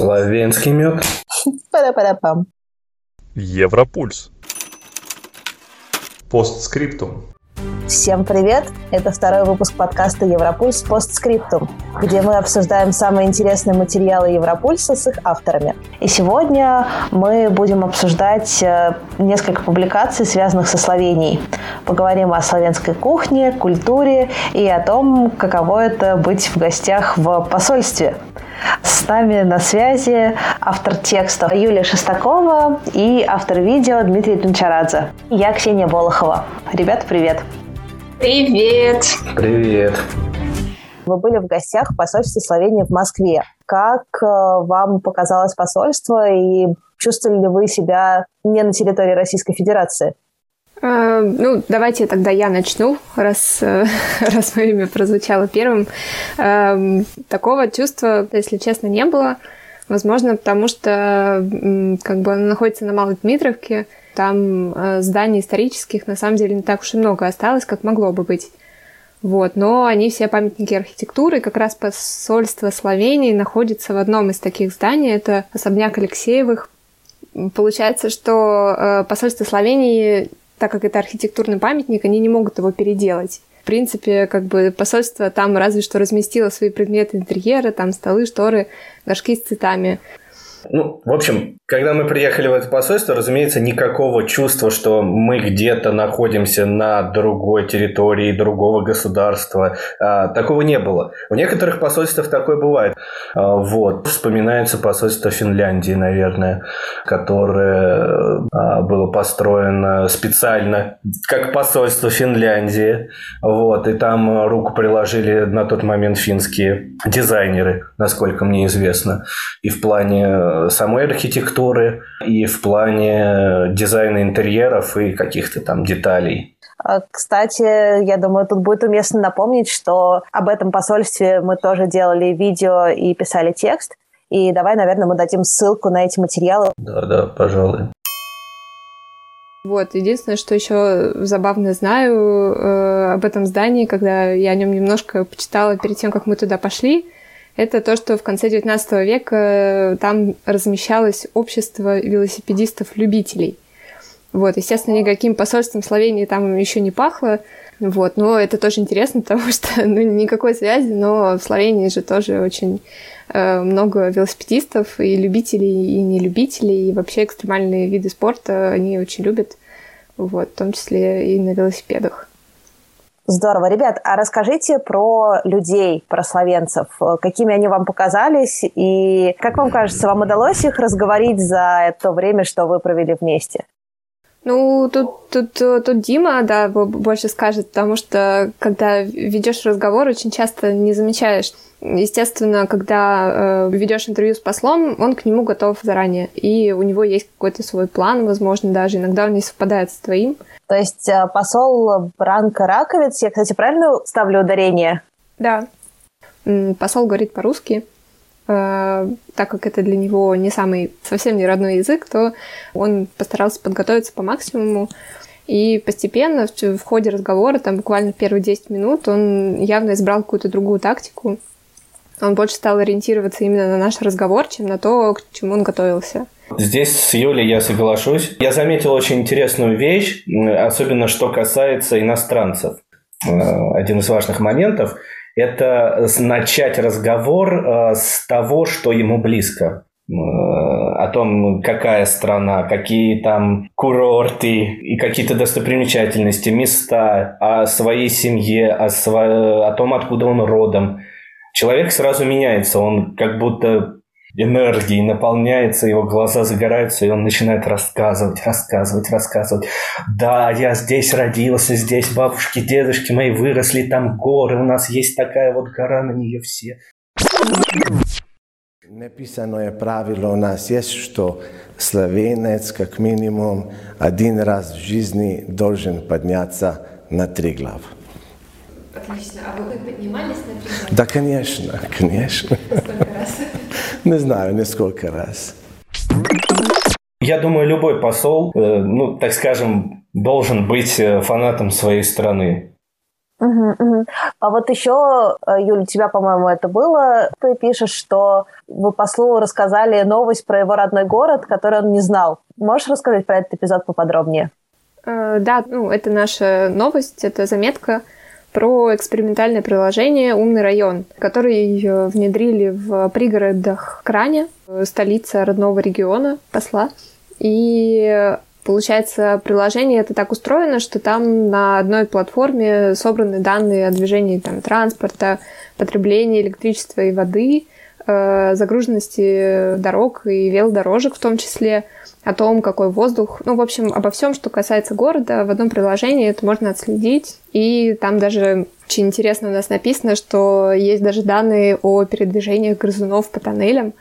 Славянский мед. Пара-пара-пам. Европульс. Постскриптум. Всем привет! Это второй выпуск подкаста «Европульс. Постскриптум», где мы обсуждаем самые интересные материалы Европульса с их авторами. И сегодня мы будем обсуждать э, несколько публикаций, связанных со Словенией. Поговорим о славянской кухне, культуре и о том, каково это быть в гостях в посольстве. С нами на связи автор текста Юлия Шестакова и автор видео Дмитрий Тунчарадзе. Я Ксения Болохова. Ребята, привет! Привет! Привет! Вы были в гостях в посольстве Словении в Москве. Как э, вам показалось посольство и чувствовали ли вы себя не на территории Российской Федерации? Uh, ну, давайте тогда я начну, раз, uh, раз мое имя прозвучало первым. Uh, такого чувства, если честно, не было. Возможно, потому что как бы оно находится на Малой Дмитровке, там э, зданий исторических на самом деле не так уж и много осталось, как могло бы быть. Вот, но они все памятники архитектуры, как раз посольство Словении находится в одном из таких зданий, это особняк Алексеевых. Получается, что э, посольство Словении, так как это архитектурный памятник, они не могут его переделать. В принципе, как бы посольство там разве что разместило свои предметы интерьера, там столы, шторы, горшки с цветами. Ну, в общем, когда мы приехали в это посольство, разумеется, никакого чувства, что мы где-то находимся на другой территории другого государства, а, такого не было. В некоторых посольствах такое бывает. А, вот. Вспоминается посольство Финляндии, наверное, которое а, было построено специально как посольство Финляндии. Вот. И там руку приложили на тот момент финские дизайнеры, насколько мне известно. И в плане самой архитектуры, архитектуры, и в плане дизайна интерьеров и каких-то там деталей. А, кстати, я думаю, тут будет уместно напомнить, что об этом посольстве мы тоже делали видео и писали текст. И давай, наверное, мы дадим ссылку на эти материалы. Да, да, пожалуй. Вот, единственное, что еще забавно знаю э, об этом здании, когда я о нем немножко почитала перед тем, как мы туда пошли, это то, что в конце XIX века э, там размещалось общество велосипедистов-любителей. Вот, естественно, никаким посольством Словении там еще не пахло, вот, но это тоже интересно, потому что ну, никакой связи, но в Словении же тоже очень э, много велосипедистов и любителей, и нелюбителей, и вообще экстремальные виды спорта они очень любят, вот, в том числе и на велосипедах. Здорово. Ребят, а расскажите про людей, про словенцев. Какими они вам показались и как вам кажется, вам удалось их разговорить за то время, что вы провели вместе? Ну, тут, тут, тут Дима, да, больше скажет, потому что когда ведешь разговор, очень часто не замечаешь. Естественно, когда э, ведешь интервью с послом, он к нему готов заранее, и у него есть какой-то свой план, возможно, даже иногда он не совпадает с твоим. То есть э, посол Бранко Раковец, я, кстати, правильно ставлю ударение? Да. Посол говорит по-русски. Э, так как это для него не самый совсем не родной язык, то он постарался подготовиться по максимуму. И постепенно в, ходе разговора, там буквально первые 10 минут, он явно избрал какую-то другую тактику. Он больше стал ориентироваться именно на наш разговор, чем на то, к чему он готовился. Здесь с Юлей я соглашусь. Я заметил очень интересную вещь, особенно что касается иностранцев. Э, один из важных моментов – это начать разговор э, с того, что ему близко э, о том, какая страна, какие там курорты и какие-то достопримечательности, места, о своей семье, о, сво... о том, откуда он родом. Человек сразу меняется, он как будто энергией наполняется, его глаза загораются, и он начинает рассказывать, рассказывать, рассказывать. Да, я здесь родился, здесь бабушки, дедушки мои выросли, там горы, у нас есть такая вот гора, на нее все. Nepisano правило у нас есть, что словенец как минимум один раз в жизни должен подняться на три глав. Отлично. А вы поднимались на три глав? Да, конечно, конечно. Сколько раз? Не знаю, несколько раз. Я думаю, любой посол, э, ну, так скажем, должен быть э, фанатом своей страны. Угу, угу. А вот еще, э, Юля, у тебя, по-моему, это было. Ты пишешь, что вы послу рассказали новость про его родной город, который он не знал. Можешь рассказать про этот эпизод поподробнее? Э, да, ну, это наша новость, это заметка про экспериментальное приложение «Умный район», который э, внедрили в пригородах Краня, столица родного региона, посла. И Получается, приложение это так устроено, что там на одной платформе собраны данные о движении там, транспорта, потреблении электричества и воды, э, загруженности дорог и велодорожек в том числе, о том, какой воздух, ну, в общем, обо всем, что касается города, в одном приложении это можно отследить. И там даже очень интересно у нас написано, что есть даже данные о передвижениях грызунов по тоннелям,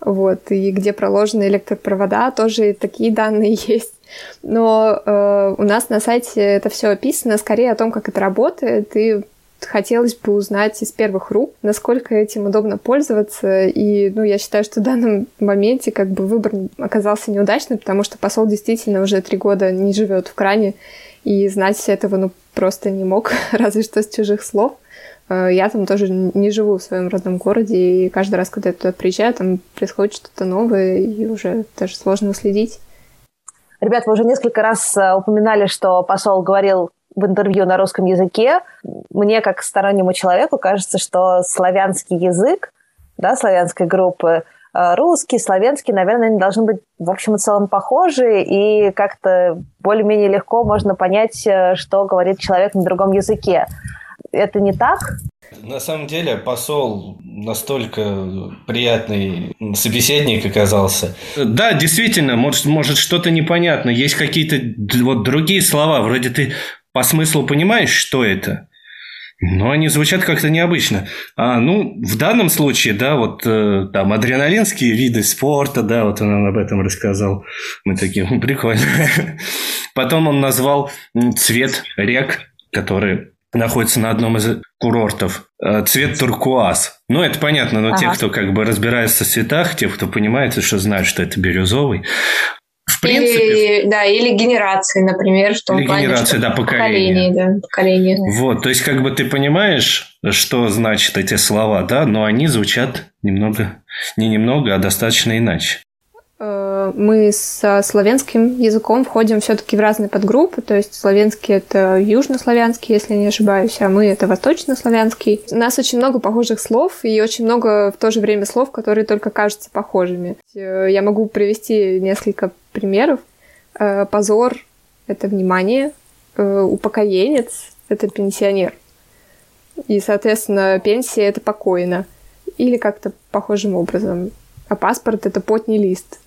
вот, и где проложены электропровода, тоже такие данные есть. Но э, у нас на сайте это все описано скорее о том, как это работает, и хотелось бы узнать из первых рук, насколько этим удобно пользоваться. И, ну, я считаю, что в данном моменте как бы выбор оказался неудачным, потому что посол действительно уже три года не живет в кране, и знать этого, ну, просто не мог, разве что с чужих слов. Э, я там тоже не живу в своем родном городе, и каждый раз, когда я туда приезжаю, там происходит что-то новое, и уже даже сложно уследить. Ребят, вы уже несколько раз э, упоминали, что посол говорил в интервью на русском языке. Мне, как стороннему человеку, кажется, что славянский язык, да, славянской группы, э, русский, славянский, наверное, они должны быть в общем и целом похожи, и как-то более-менее легко можно понять, э, что говорит человек на другом языке. Это не так? На самом деле посол настолько приятный собеседник оказался. Да, действительно, может, может что-то непонятно. Есть какие-то вот другие слова, вроде ты по смыслу понимаешь, что это, но они звучат как-то необычно. А, ну, в данном случае, да, вот э, там адреналинские виды спорта, да, вот он об этом рассказал. Мы такие, прикольно. Потом он назвал цвет рек, которые находится на одном из курортов. Э, цвет туркуаз. Ну, это понятно, но ага. те, кто как бы разбирается в цветах, те, кто понимает, что знают, что это бирюзовый, в принципе... Или, да, или генерации, например, что или плане, генерации, да, поколение. Да, поколение. Вот, то есть как бы ты понимаешь, что значат эти слова, да, но они звучат немного, не немного, а достаточно иначе. Э, мы со славянским языком входим все-таки в разные подгруппы, то есть славянский это южнославянский, если не ошибаюсь, а мы это восточнославянский. У нас очень много похожих слов и очень много в то же время слов, которые только кажутся похожими. Э, я могу привести несколько примеров. Э, позор — это внимание, упокоенец — это пенсионер. И, соответственно, пенсия — это покойно. Или как-то похожим образом. А паспорт — это потний лист.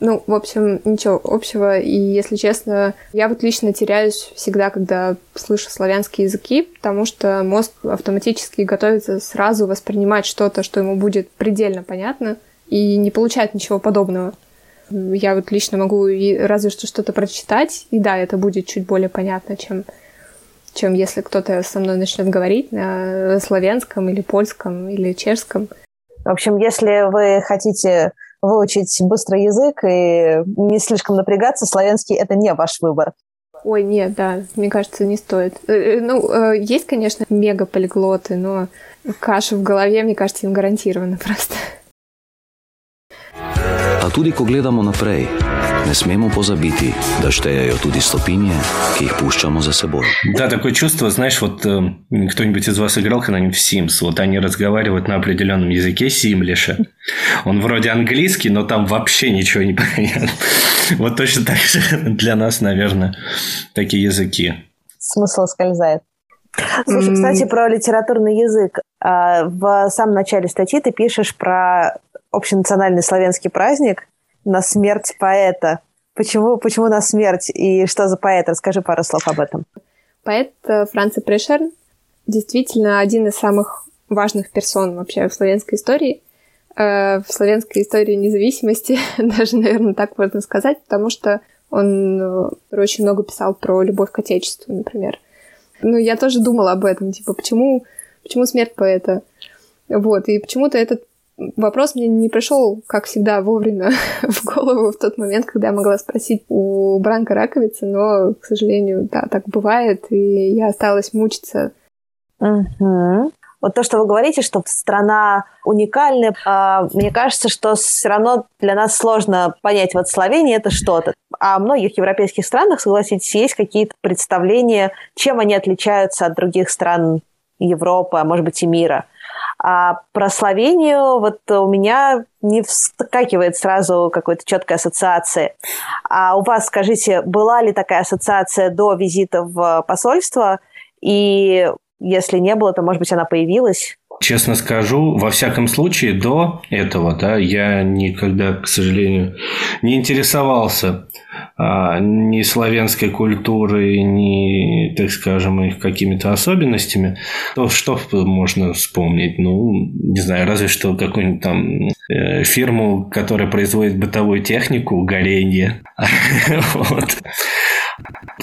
Ну, в общем, ничего общего. И, если честно, я вот лично теряюсь всегда, когда слышу славянские языки, потому что мозг автоматически готовится сразу воспринимать что-то, что ему будет предельно понятно, и не получает ничего подобного. Я вот лично могу и разве что что-то прочитать, и да, это будет чуть более понятно, чем, чем если кто-то со мной начнет говорить на славянском или польском или чешском. В общем, если вы хотите выучить быстрый язык и не слишком напрягаться, славянский – это не ваш выбор. Ой, нет, да, мне кажется, не стоит. Э, э, ну, э, есть, конечно, мега-полиглоты, но каша в голове, мне кажется, им гарантирована просто. A tudi, ko gledamo naprej, ne smemo pozabiti, da štejejo tudi stopinje, ki jih puščamo за собой. Да, такое чувство, знаешь, вот э, кто-нибудь из вас играл когда-нибудь в Sims, вот они разговаривают на определенном языке Симлиша. Он вроде английский, но там вообще ничего не понятно. Вот точно так же для нас, наверное, такие языки. Смысл скользает. Слушай, кстати, про литературный язык. В самом начале статьи ты пишешь про общенациональный славянский праздник на смерть поэта. Почему, почему на смерть и что за поэт? Расскажи пару слов об этом. Поэт э, Франца Прешерн действительно один из самых важных персон вообще в славянской истории. Э, в славянской истории независимости, даже, наверное, так можно сказать, потому что он э, очень много писал про любовь к Отечеству, например. Ну, я тоже думала об этом, типа, почему, почему смерть поэта? Вот, и почему-то этот Вопрос мне не пришел, как всегда, вовремя в голову в тот момент, когда я могла спросить у Бранка Раковицы, но, к сожалению, да, так бывает, и я осталась мучиться Угу. Вот то, что вы говорите, что страна уникальная, а, мне кажется, что все равно для нас сложно понять, вот Словения – это что-то. А в многих европейских странах, согласитесь, есть какие-то представления, чем они отличаются от других стран Европы, а может быть и мира. А про Словению вот у меня не вскакивает сразу какой-то четкой ассоциации. А у вас, скажите, была ли такая ассоциация до визита в посольство? И если не было, то, может быть, она появилась? Честно скажу, во всяком случае, до этого, да, я никогда, к сожалению, не интересовался а, ни славянской культурой, ни, так скажем, их какими-то особенностями. То, что можно вспомнить? Ну, не знаю, разве что какую-нибудь там э, фирму, которая производит бытовую технику, горенье. Вот.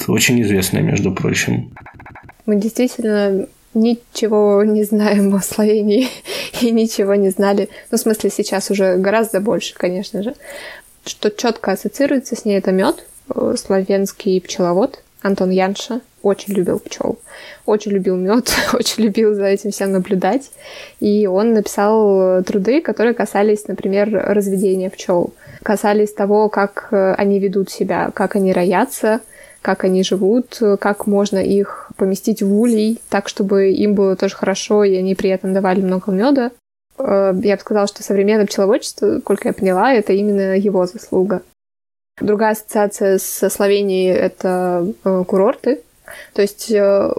Очень известная, между прочим. Мы действительно ничего не знаем о Словении и ничего не знали. Ну, в смысле, сейчас уже гораздо больше, конечно же. Что четко ассоциируется с ней, это мед, э, славянский пчеловод Антон Янша. Очень любил пчел, очень любил мед, очень любил за этим всем наблюдать. И он написал труды, которые касались, например, разведения пчел, касались того, как э, они ведут себя, как они роятся, как они живут, как можно их поместить в улей, так, чтобы им было тоже хорошо, и они при этом давали много меда. Э, я бы сказала, что современное пчеловодчество, сколько я поняла, это именно его заслуга. Другая ассоциация со Словенией — это э, курорты. То есть, э,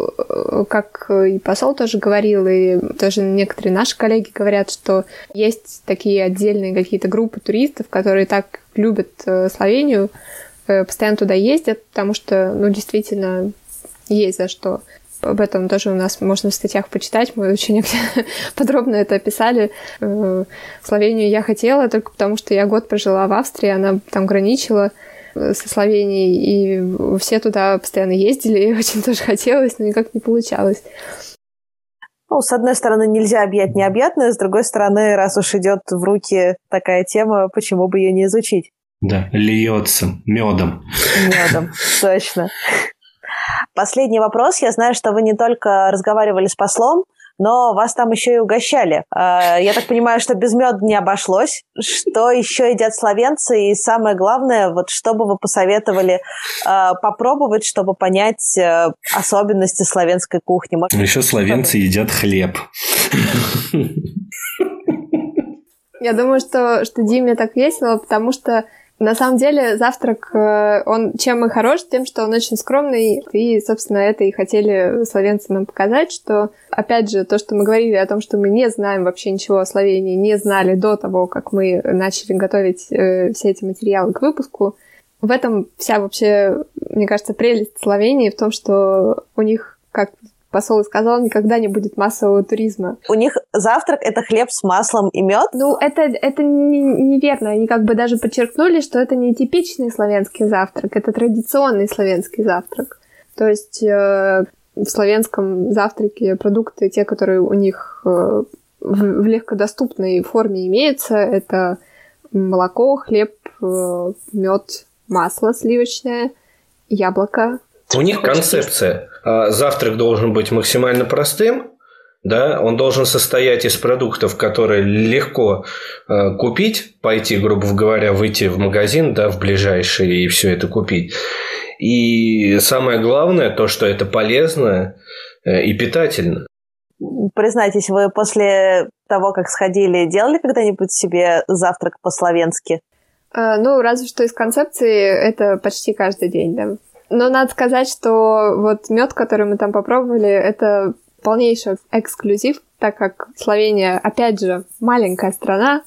как и посол тоже говорил, и тоже некоторые наши коллеги говорят, что есть такие отдельные какие-то группы туристов, которые так любят Словению, постоянно туда ездят, потому что, ну, действительно, есть за что. Об этом тоже у нас можно в статьях почитать. Мы очень подробно это описали. Э, Словению я хотела только потому, что я год прожила в Австрии, она там граничила э, со Словенией, и все туда постоянно ездили, и очень тоже хотелось, но никак не получалось. Ну, с одной стороны, нельзя объять необъятное, с другой стороны, раз уж идет в руки такая тема, почему бы ее не изучить? Да, льется медом. Медом, точно. Последний вопрос. Я знаю, что вы не только разговаривали с послом, но вас там еще и угощали. А, я так понимаю, что без меда не обошлось. Что еще едят словенцы? И самое главное, вот что бы вы посоветовали а, попробовать, чтобы понять э, особенности славянской кухни? Может, еще словенцы едят хлеб. Я думаю, что, что Диме так весело, потому что на самом деле завтрак, э, он чем и хорош, тем, что он очень скромный, и, собственно, это и хотели словенцы нам показать, что, опять же, то, что мы говорили о том, что мы не знаем вообще ничего о Словении, не знали до того, как мы начали готовить э, все эти материалы к выпуску, в этом вся вообще, мне кажется, прелесть Словении в том, что у них, как посол сказал, никогда не будет массового туризма. У них завтрак — это хлеб с маслом и мед? Ну, это, это неверно. Они как бы даже подчеркнули, что это не типичный славянский завтрак, это традиционный славянский завтрак. То есть э, в славянском завтраке продукты, те, которые у них э, в, в легкодоступной форме имеются, это молоко, хлеб, э, мед, масло сливочное, яблоко. У них концепция завтрак должен быть максимально простым, да, он должен состоять из продуктов, которые легко э, купить, пойти, грубо говоря, выйти в магазин, да, в ближайший и все это купить. И самое главное, то, что это полезно э, и питательно. Признайтесь, вы после того, как сходили, делали когда-нибудь себе завтрак по-словенски? А, ну, разве что из концепции это почти каждый день, да. Но надо сказать, что вот мед, который мы там попробовали, это полнейший эксклюзив, так как Словения, опять же, маленькая страна,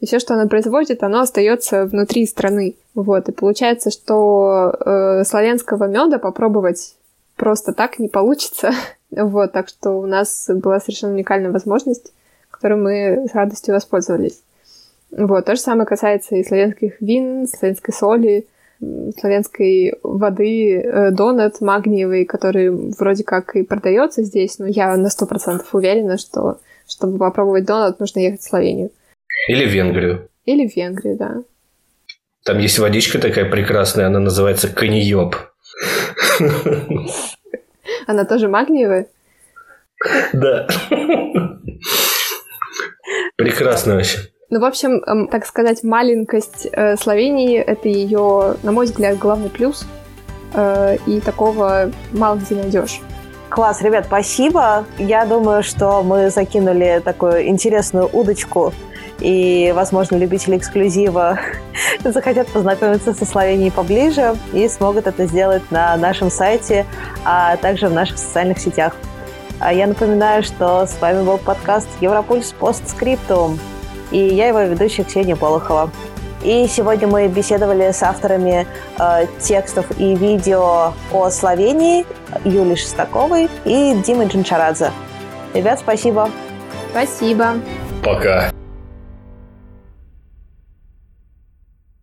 и все, что она производит, оно остается внутри страны. Вот, и получается, что э, славянского меда попробовать просто так не получится. вот, так что у нас была совершенно уникальная возможность, которой мы с радостью воспользовались. Вот, то же самое касается и славянских вин, славянской соли, славянской воды э, донат магниевый, который вроде как и продается здесь, но я на сто процентов уверена, что чтобы попробовать донат, нужно ехать в Словению. Или в Венгрию. Или в Венгрию, да. Там есть водичка такая прекрасная, она называется каньёб. Она тоже магниевая? Да. Прекрасно вообще. Ну, в общем, эм, так сказать, маленькость э, Словении — это ее, на мой взгляд, главный плюс. Э, и такого мало где найдешь. Класс, ребят, спасибо. Я думаю, что мы закинули такую интересную удочку, и, возможно, любители эксклюзива захотят познакомиться со Словенией поближе и смогут это сделать на нашем сайте, а также в наших социальных сетях. А я напоминаю, что с вами был подкаст Европульс Постскриптум и я его ведущая Ксения Полохова. И сегодня мы беседовали с авторами э, текстов и видео о Словении Юлией Шестаковой и Димой Джинчарадзе. Ребят, спасибо. Спасибо. Пока.